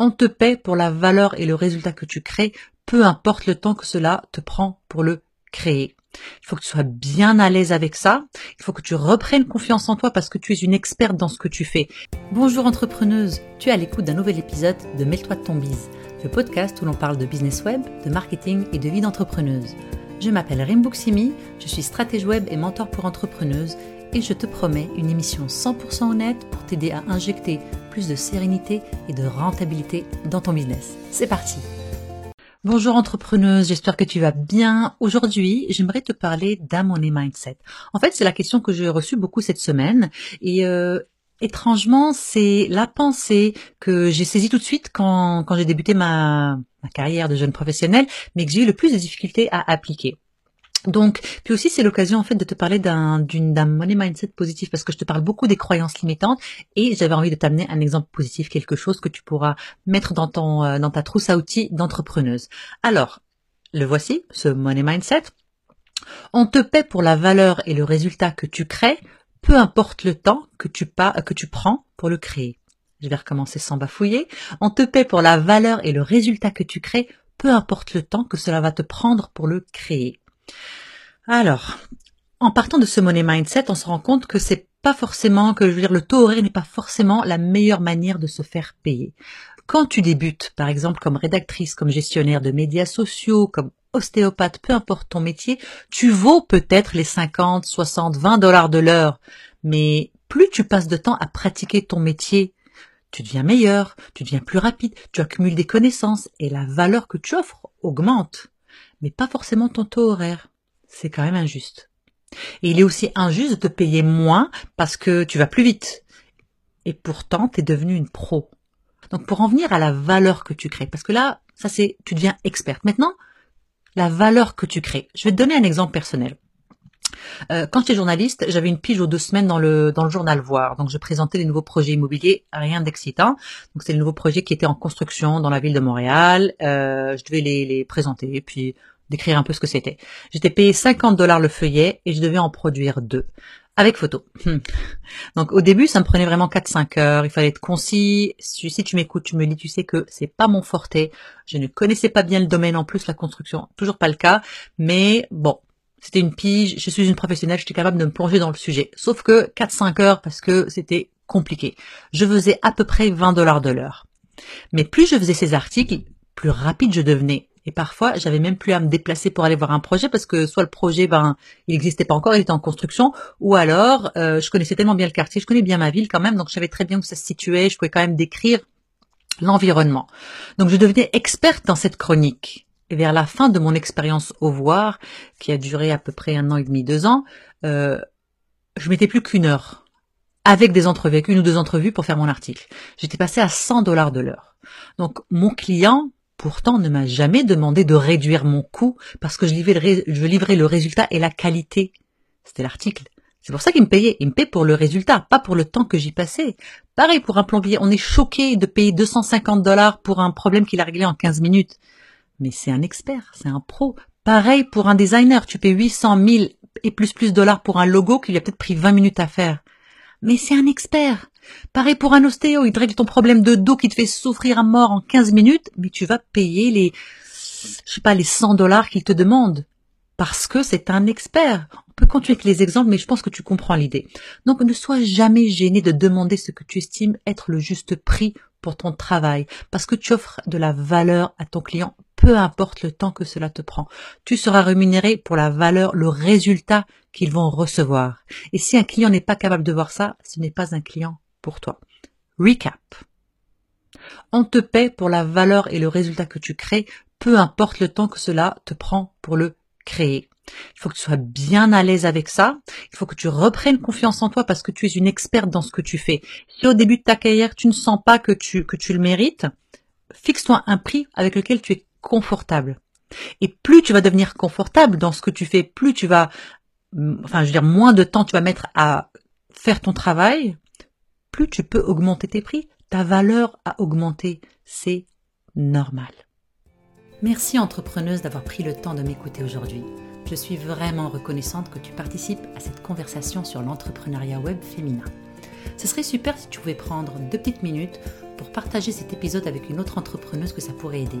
On te paie pour la valeur et le résultat que tu crées, peu importe le temps que cela te prend pour le créer. Il faut que tu sois bien à l'aise avec ça. Il faut que tu reprennes confiance en toi parce que tu es une experte dans ce que tu fais. Bonjour entrepreneuse, tu es à l'écoute d'un nouvel épisode de Mêle-toi de ton bise, le podcast où l'on parle de business web, de marketing et de vie d'entrepreneuse. Je m'appelle Rimbuksimi, je suis stratège web et mentor pour entrepreneuses et je te promets une émission 100% honnête pour t'aider à injecter plus de sérénité et de rentabilité dans ton business. C'est parti Bonjour entrepreneuse, j'espère que tu vas bien. Aujourd'hui, j'aimerais te parler d'un money mindset. En fait, c'est la question que j'ai reçue beaucoup cette semaine et euh, étrangement, c'est la pensée que j'ai saisie tout de suite quand, j'ai débuté ma, ma carrière de jeune professionnelle, mais que j'ai eu le plus de difficultés à appliquer. Donc, puis aussi c'est l'occasion en fait de te parler d'un d'un money mindset positif parce que je te parle beaucoup des croyances limitantes et j'avais envie de t'amener un exemple positif, quelque chose que tu pourras mettre dans ton euh, dans ta trousse à outils d'entrepreneuse. Alors, le voici, ce money mindset. On te paie pour la valeur et le résultat que tu crées, peu importe le temps que tu pas que tu prends pour le créer. Je vais recommencer sans bafouiller. On te paie pour la valeur et le résultat que tu crées, peu importe le temps que cela va te prendre pour le créer. Alors, en partant de ce money mindset, on se rend compte que c'est pas forcément, que je veux dire, le taux horaire n'est pas forcément la meilleure manière de se faire payer. Quand tu débutes, par exemple, comme rédactrice, comme gestionnaire de médias sociaux, comme ostéopathe, peu importe ton métier, tu vaux peut-être les 50, 60, 20 dollars de l'heure. Mais plus tu passes de temps à pratiquer ton métier, tu deviens meilleur, tu deviens plus rapide, tu accumules des connaissances et la valeur que tu offres augmente mais pas forcément ton taux horaire. C'est quand même injuste. Et il est aussi injuste de payer moins parce que tu vas plus vite. Et pourtant, tu es devenu une pro. Donc pour en venir à la valeur que tu crées, parce que là, ça c'est, tu deviens experte. Maintenant, la valeur que tu crées. Je vais te donner un exemple personnel. Euh, quand j'étais journaliste, j'avais une pige aux deux semaines dans le dans le journal Voir. Donc je présentais les nouveaux projets immobiliers, rien d'excitant. Donc c'est le nouveau projet qui était en construction dans la ville de Montréal. Euh, je devais les, les présenter, puis décrire un peu ce que c'était. J'étais payé 50 dollars le feuillet et je devais en produire deux avec photo. Hmm. Donc au début, ça me prenait vraiment 4-5 heures. Il fallait être concis. Si, si tu m'écoutes, tu me dis, tu sais que c'est pas mon forté. Je ne connaissais pas bien le domaine en plus, la construction, toujours pas le cas. Mais bon, c'était une pige, je suis une professionnelle, j'étais capable de me plonger dans le sujet. Sauf que 4-5 heures parce que c'était compliqué. Je faisais à peu près 20 dollars de l'heure. Mais plus je faisais ces articles, plus rapide je devenais. Et parfois, j'avais même plus à me déplacer pour aller voir un projet parce que soit le projet, ben, il n'existait pas encore, il était en construction, ou alors, euh, je connaissais tellement bien le quartier, je connais bien ma ville quand même, donc je savais très bien où ça se situait, je pouvais quand même décrire l'environnement. Donc je devenais experte dans cette chronique. Vers la fin de mon expérience au voir, qui a duré à peu près un an et demi, deux ans, euh, je mettais plus qu'une heure avec des entrevues, avec une ou deux entrevues pour faire mon article. J'étais passé à 100 dollars de l'heure. Donc mon client, pourtant, ne m'a jamais demandé de réduire mon coût parce que je livrais, je livrais le résultat et la qualité. C'était l'article. C'est pour ça qu'il me payait. Il me paye pour le résultat, pas pour le temps que j'y passais. Pareil pour un plombier. On est choqué de payer 250 dollars pour un problème qu'il a réglé en 15 minutes mais c'est un expert, c'est un pro. Pareil pour un designer, tu payes 800 000 et plus plus dollars pour un logo qui lui a peut-être pris 20 minutes à faire. Mais c'est un expert. Pareil pour un ostéo, il te règle ton problème de dos qui te fait souffrir à mort en 15 minutes, mais tu vas payer les, je sais pas, les 100 dollars qu'il te demande. Parce que c'est un expert. On peut continuer avec les exemples, mais je pense que tu comprends l'idée. Donc ne sois jamais gêné de demander ce que tu estimes être le juste prix pour ton travail, parce que tu offres de la valeur à ton client peu importe le temps que cela te prend. Tu seras rémunéré pour la valeur, le résultat qu'ils vont recevoir. Et si un client n'est pas capable de voir ça, ce n'est pas un client pour toi. Recap. On te paie pour la valeur et le résultat que tu crées, peu importe le temps que cela te prend pour le créer. Il faut que tu sois bien à l'aise avec ça. Il faut que tu reprennes confiance en toi parce que tu es une experte dans ce que tu fais. Si au début de ta carrière, tu ne sens pas que tu, que tu le mérites, fixe-toi un prix avec lequel tu es confortable. Et plus tu vas devenir confortable dans ce que tu fais, plus tu vas, enfin, je veux dire, moins de temps tu vas mettre à faire ton travail, plus tu peux augmenter tes prix. Ta valeur a augmenté. C'est normal. Merci entrepreneuse d'avoir pris le temps de m'écouter aujourd'hui. Je suis vraiment reconnaissante que tu participes à cette conversation sur l'entrepreneuriat web féminin. Ce serait super si tu pouvais prendre deux petites minutes pour partager cet épisode avec une autre entrepreneuse que ça pourrait aider.